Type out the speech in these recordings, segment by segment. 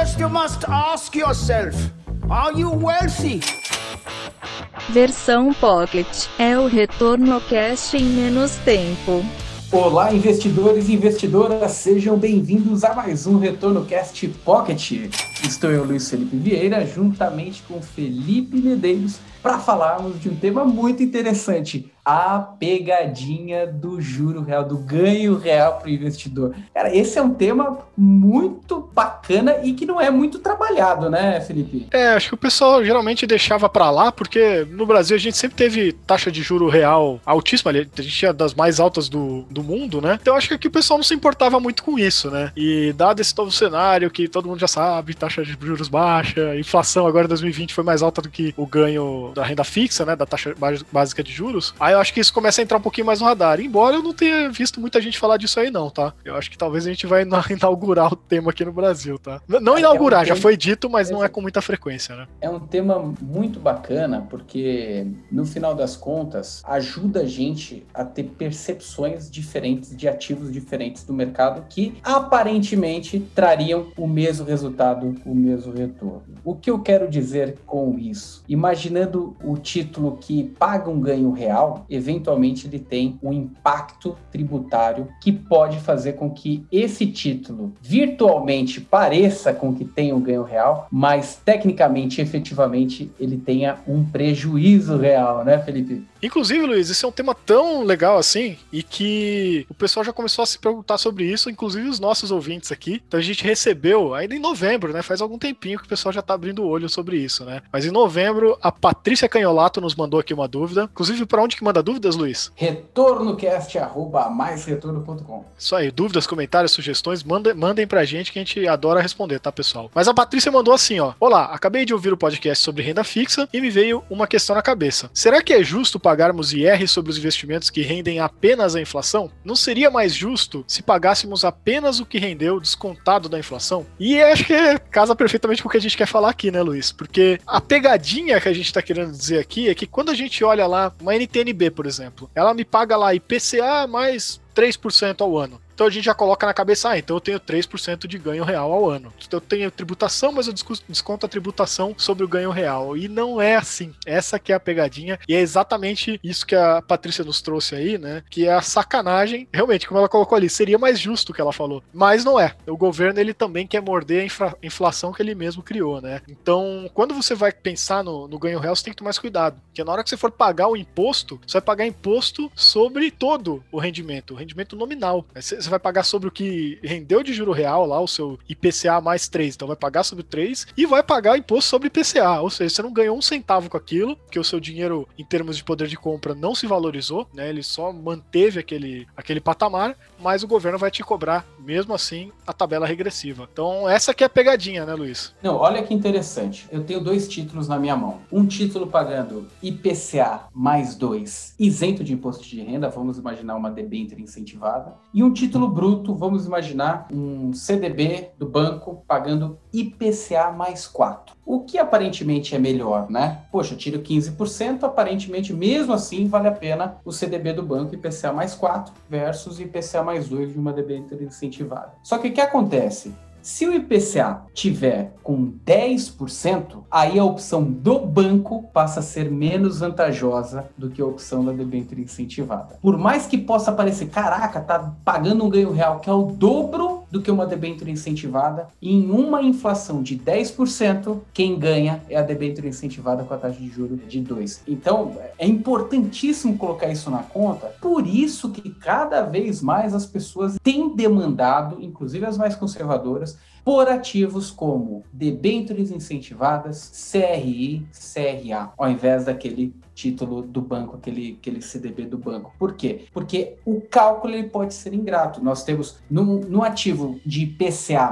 First you must ask yourself, are you wealthy? Versão Pocket é o retorno cash em menos tempo. Olá, investidores e investidoras, sejam bem-vindos a mais um Retorno Cast Pocket. Estou eu, Luiz Felipe Vieira, juntamente com Felipe Medeiros, para falarmos de um tema muito interessante: a pegadinha do juro real, do ganho real para o investidor. Cara, esse é um tema muito bacana e que não é muito trabalhado, né, Felipe? É, acho que o pessoal geralmente deixava para lá, porque no Brasil a gente sempre teve taxa de juro real altíssima, a gente tinha das mais altas do, do mundo, né? Então acho que aqui o pessoal não se importava muito com isso, né? E dado esse novo cenário que todo mundo já sabe, taxa de juros baixa, inflação agora em 2020 foi mais alta do que o ganho da renda fixa, né, da taxa básica de juros, eu acho que isso começa a entrar um pouquinho mais no radar. Embora eu não tenha visto muita gente falar disso aí, não, tá? Eu acho que talvez a gente vai inaugurar o tema aqui no Brasil, tá? Não é, inaugurar, é um já foi dito, mas não é com muita frequência, né? É um tema muito bacana, porque no final das contas ajuda a gente a ter percepções diferentes de ativos diferentes do mercado que aparentemente trariam o mesmo resultado, o mesmo retorno. O que eu quero dizer com isso? Imaginando o título que paga um ganho real, eventualmente ele tem um impacto tributário que pode fazer com que esse título virtualmente pareça com que tem um ganho real, mas tecnicamente, efetivamente, ele tenha um prejuízo real, né, Felipe? Inclusive, Luiz, esse é um tema tão legal assim e que o pessoal já começou a se perguntar sobre isso, inclusive os nossos ouvintes aqui. Então a gente recebeu, ainda em novembro, né? Faz algum tempinho que o pessoal já tá abrindo o olho sobre isso, né? Mas em novembro, a Patrícia Canholato nos mandou aqui uma dúvida. Inclusive, para onde que manda dúvidas, Luiz? retornocast.com Isso aí, dúvidas, comentários, sugestões, mandem, mandem pra gente que a gente adora responder, tá, pessoal? Mas a Patrícia mandou assim, ó. Olá, acabei de ouvir o podcast sobre renda fixa e me veio uma questão na cabeça. Será que é justo pagarmos IR sobre os investimentos que rendem apenas a inflação? Não seria mais justo se pagássemos apenas o que rendeu descontado da inflação? E acho que casa perfeitamente com o que a gente quer falar aqui, né, Luiz? Porque a pegadinha que a gente está querendo dizer aqui é que quando a gente olha lá uma NTNB, por exemplo, ela me paga lá IPCA mais 3% ao ano. Então a gente já coloca na cabeça, ah, então eu tenho 3% de ganho real ao ano. Eu tenho tributação, mas eu desconto a tributação sobre o ganho real. E não é assim. Essa que é a pegadinha. E é exatamente isso que a Patrícia nos trouxe aí, né? Que é a sacanagem. Realmente, como ela colocou ali, seria mais justo o que ela falou. Mas não é. O governo, ele também quer morder a inflação que ele mesmo criou, né? Então, quando você vai pensar no, no ganho real, você tem que tomar mais cuidado. Porque na hora que você for pagar o imposto, você vai pagar imposto sobre todo o rendimento, o rendimento nominal. Você vai pagar sobre o que rendeu de juro real lá, o seu IPCA mais 3. Então vai pagar sobre 3 e vai pagar imposto sobre IPCA. Ou seja, você não ganhou um centavo com aquilo, que o seu dinheiro, em termos de poder de compra, não se valorizou, né? Ele só manteve aquele, aquele patamar, mas o governo vai te cobrar, mesmo assim, a tabela regressiva. Então, essa que é a pegadinha, né, Luiz? Não, olha que interessante. Eu tenho dois títulos na minha mão. Um título pagando IPCA mais 2, isento de imposto de renda, vamos imaginar uma debênture incentivada, e um título bruto, vamos imaginar um CDB do banco pagando IPCA mais 4. O que aparentemente é melhor, né? Poxa, tiro 15%, aparentemente, mesmo assim, vale a pena o CDB do banco IPCA mais 4 versus IPCA mais 2 de uma debênture incentivada. Só que o que acontece? Se o IPCA tiver com 10%, aí a opção do banco passa a ser menos vantajosa do que a opção da debênture incentivada. Por mais que possa parecer, caraca, tá pagando um ganho real que é o dobro do que uma debênture incentivada, e em uma inflação de 10%, quem ganha é a debênture incentivada com a taxa de juros de 2. Então, é importantíssimo colocar isso na conta. Por isso que cada vez mais as pessoas têm demandado, inclusive as mais conservadoras, por ativos como debêntures incentivadas, CRI, CRA, ao invés daquele título do banco, aquele, aquele CDB do banco. Por quê? Porque o cálculo ele pode ser ingrato. Nós temos no, no ativo de PCA+,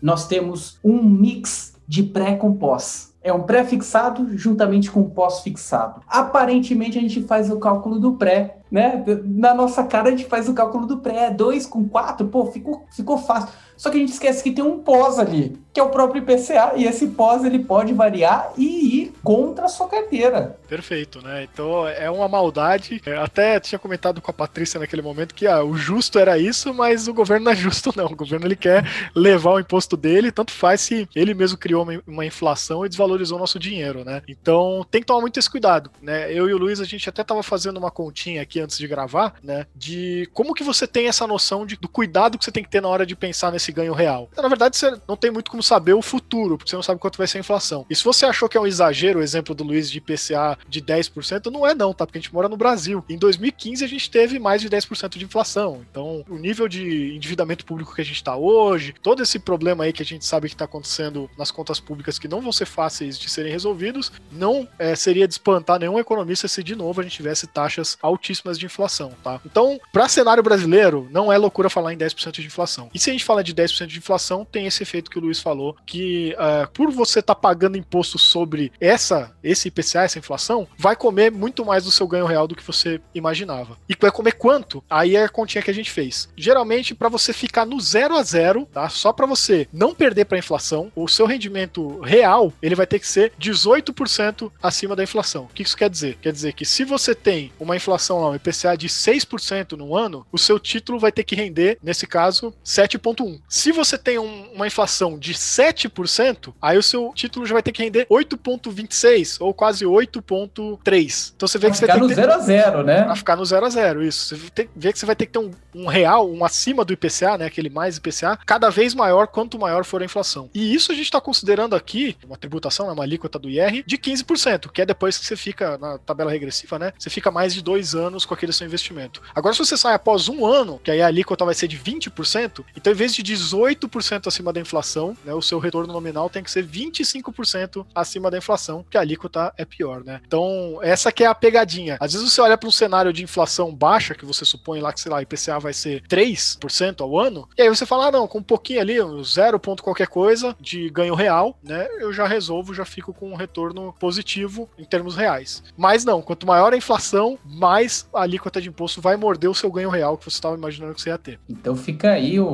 nós temos um mix de pré com pós. É um pré-fixado juntamente com pós-fixado. Aparentemente, a gente faz o cálculo do pré, né? Na nossa cara, a gente faz o cálculo do pré. 2 com 4, pô, ficou, ficou fácil. Só que a gente esquece que tem um pós ali, que é o próprio IPCA, e esse pós ele pode variar e ir contra a sua carteira. Perfeito, né? Então é uma maldade. Eu até tinha comentado com a Patrícia naquele momento que ah, o justo era isso, mas o governo não é justo, não. O governo ele quer levar o imposto dele, tanto faz se ele mesmo criou uma, inflação e desvalorizou o nosso dinheiro, né? Então tem que tomar muito esse cuidado, né? Eu e o Luiz, a gente até tava fazendo uma continha aqui antes de gravar, né? De como que você tem essa noção de, do cuidado que você tem que ter na hora de pensar nesse ganho real. Na verdade, você não tem muito como saber o futuro, porque você não sabe quanto vai ser a inflação. E se você achou que é um exagero o exemplo do Luiz de IPCA de 10%, não é não, tá? Porque a gente mora no Brasil. Em 2015 a gente teve mais de 10% de inflação. Então, o nível de endividamento público que a gente está hoje, todo esse problema aí que a gente sabe que está acontecendo nas contas públicas que não vão ser fáceis de serem resolvidos, não é, seria de espantar nenhum economista se de novo a gente tivesse taxas altíssimas de inflação, tá? Então, para cenário brasileiro, não é loucura falar em 10% de inflação. E se a gente fala de 10% de inflação, tem esse efeito que o Luiz falou, que uh, por você estar tá pagando imposto sobre essa esse IPCA, essa inflação, vai comer muito mais do seu ganho real do que você imaginava. E vai comer quanto? Aí é a continha que a gente fez. Geralmente, para você ficar no zero a zero, tá? Só para você não perder para a inflação, o seu rendimento real ele vai ter que ser 18% acima da inflação. O que isso quer dizer? Quer dizer que se você tem uma inflação lá, um IPCA de 6% no ano, o seu título vai ter que render, nesse caso, 7,1. Se você tem um, uma inflação de 7%, aí o seu título já vai ter que render 8,26 ou quase 8,3. Então você vê pra que você tem no que. Ficar no 0 a 0 né? Pra ficar no 0 a 0 isso. Você tem, vê que você vai ter que ter um, um real, um acima do IPCA, né? Aquele mais IPCA, cada vez maior quanto maior for a inflação. E isso a gente está considerando aqui uma tributação, né, uma alíquota do IR de 15%, que é depois que você fica na tabela regressiva, né? Você fica mais de dois anos com aquele seu investimento. Agora, se você sai após um ano, que aí a alíquota vai ser de 20%, então em vez de 18% acima da inflação, né, o seu retorno nominal tem que ser 25% acima da inflação, que a alíquota é pior, né? Então, essa que é a pegadinha. Às vezes você olha para um cenário de inflação baixa, que você supõe lá que, sei lá, IPCA vai ser 3% ao ano, e aí você fala, ah, não, com um pouquinho ali, zero ponto qualquer coisa de ganho real, né, eu já resolvo, já fico com um retorno positivo em termos reais. Mas não, quanto maior a inflação, mais a alíquota de imposto vai morder o seu ganho real que você estava imaginando que você ia ter. Então fica aí o,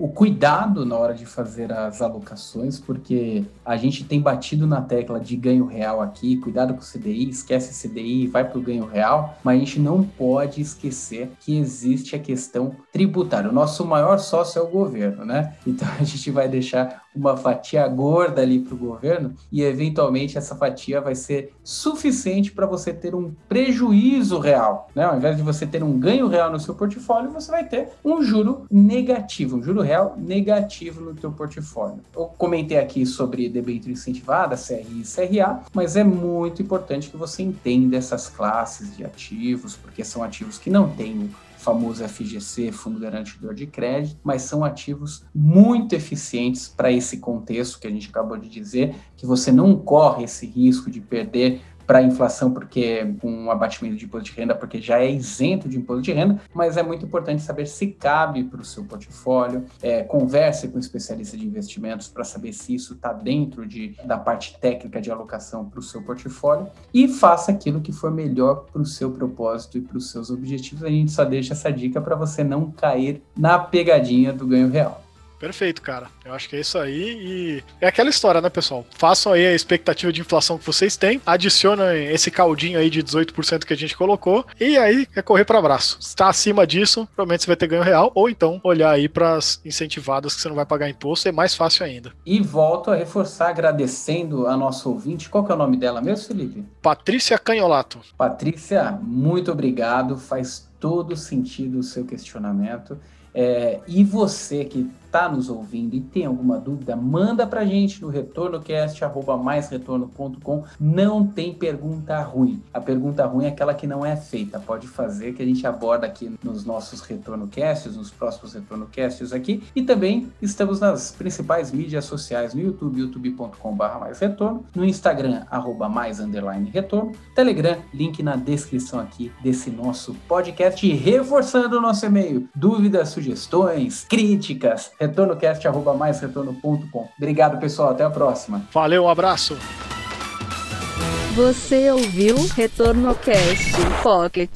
o cuidado na hora de fazer as alocações, porque a gente tem batido na tecla de ganho real aqui, cuidado com o CDI, esquece CDI, vai para o ganho real, mas a gente não pode esquecer que existe a questão tributária. O nosso maior sócio é o governo, né? Então a gente vai deixar uma fatia gorda ali para o governo e eventualmente essa fatia vai ser suficiente para você ter um prejuízo real, né? Ao invés de você ter um ganho real no seu portfólio, você vai ter um juro negativo, um juro real negativo no teu portfólio. Eu comentei aqui sobre debênture incentivada, CRI e CRA, mas é muito importante que você entenda essas classes de ativos, porque são ativos que não têm famoso FGC, Fundo Garantidor de Crédito, mas são ativos muito eficientes para esse contexto que a gente acabou de dizer, que você não corre esse risco de perder para a inflação, porque com um abatimento de imposto de renda, porque já é isento de imposto de renda, mas é muito importante saber se cabe para o seu portfólio. É, converse com um especialista de investimentos para saber se isso está dentro de, da parte técnica de alocação para o seu portfólio e faça aquilo que for melhor para o seu propósito e para os seus objetivos. A gente só deixa essa dica para você não cair na pegadinha do ganho real. Perfeito, cara. Eu acho que é isso aí. E é aquela história, né, pessoal? Façam aí a expectativa de inflação que vocês têm, adicionem esse caldinho aí de 18% que a gente colocou, e aí é correr para abraço. Se está acima disso, provavelmente você vai ter ganho real, ou então olhar aí para as incentivadas que você não vai pagar imposto, é mais fácil ainda. E volto a reforçar agradecendo a nossa ouvinte. Qual que é o nome dela mesmo, Felipe? Patrícia Canholato. Patrícia, muito obrigado. Faz todo sentido o seu questionamento. É, e você que está nos ouvindo e tem alguma dúvida, manda para a gente no retornocast@maisretorno.com. Não tem pergunta ruim. A pergunta ruim é aquela que não é feita. Pode fazer que a gente aborda aqui nos nossos retornocasts, nos próximos retornocasts aqui. E também estamos nas principais mídias sociais no YouTube, youtube.com/barra mais retorno, no Instagram arroba mais underline retorno, Telegram, link na descrição aqui desse nosso podcast e reforçando o nosso e-mail, dúvidas, sugestões, críticas, retornocast.com. Obrigado, pessoal. Até a próxima. Valeu, um abraço. Você ouviu Retorno Cast Pocket.